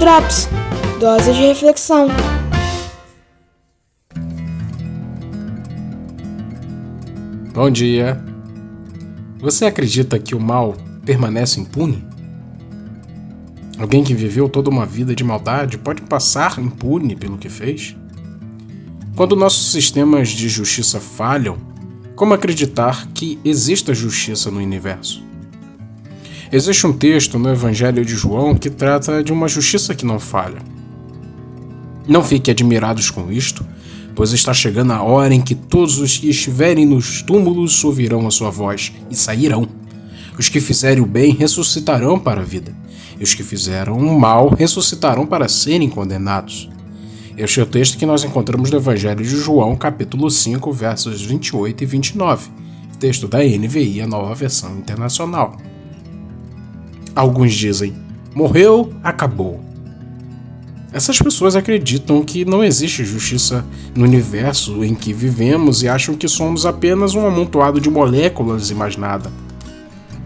Drops Dose de reflexão. Bom dia. Você acredita que o mal permanece impune? Alguém que viveu toda uma vida de maldade pode passar impune pelo que fez? Quando nossos sistemas de justiça falham, como acreditar que exista justiça no universo? Existe um texto no Evangelho de João que trata de uma justiça que não falha. Não fique admirados com isto, pois está chegando a hora em que todos os que estiverem nos túmulos ouvirão a sua voz e sairão. Os que fizerem o bem ressuscitarão para a vida, e os que fizeram o mal ressuscitarão para serem condenados. Este é o texto que nós encontramos no Evangelho de João, capítulo 5, versos 28 e 29, texto da NVI, a nova versão internacional. Alguns dizem: morreu, acabou. Essas pessoas acreditam que não existe justiça no universo em que vivemos e acham que somos apenas um amontoado de moléculas e mais nada.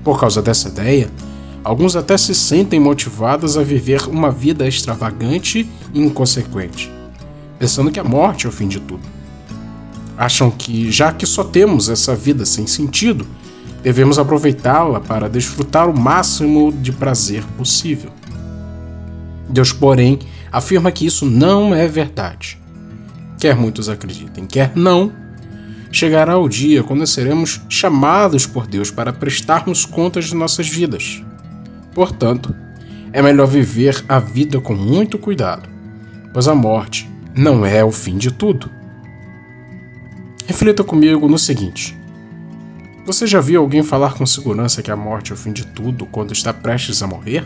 Por causa dessa ideia, alguns até se sentem motivados a viver uma vida extravagante e inconsequente, pensando que a morte é o fim de tudo. Acham que, já que só temos essa vida sem sentido, devemos aproveitá-la para desfrutar o máximo de prazer possível. Deus, porém, afirma que isso não é verdade. Quer muitos acreditem, quer não, chegará o dia quando seremos chamados por Deus para prestarmos contas de nossas vidas. Portanto, é melhor viver a vida com muito cuidado, pois a morte não é o fim de tudo. Reflita comigo no seguinte: você já viu alguém falar com segurança que a morte é o fim de tudo quando está prestes a morrer?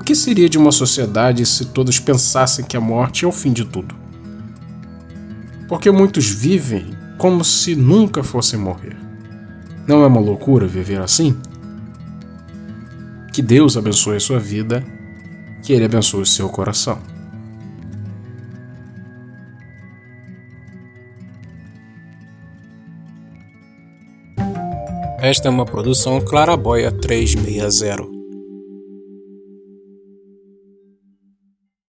O que seria de uma sociedade se todos pensassem que a morte é o fim de tudo? Porque muitos vivem como se nunca fossem morrer. Não é uma loucura viver assim? Que Deus abençoe a sua vida, que Ele abençoe o seu coração. Esta é uma produção Claraboia 360.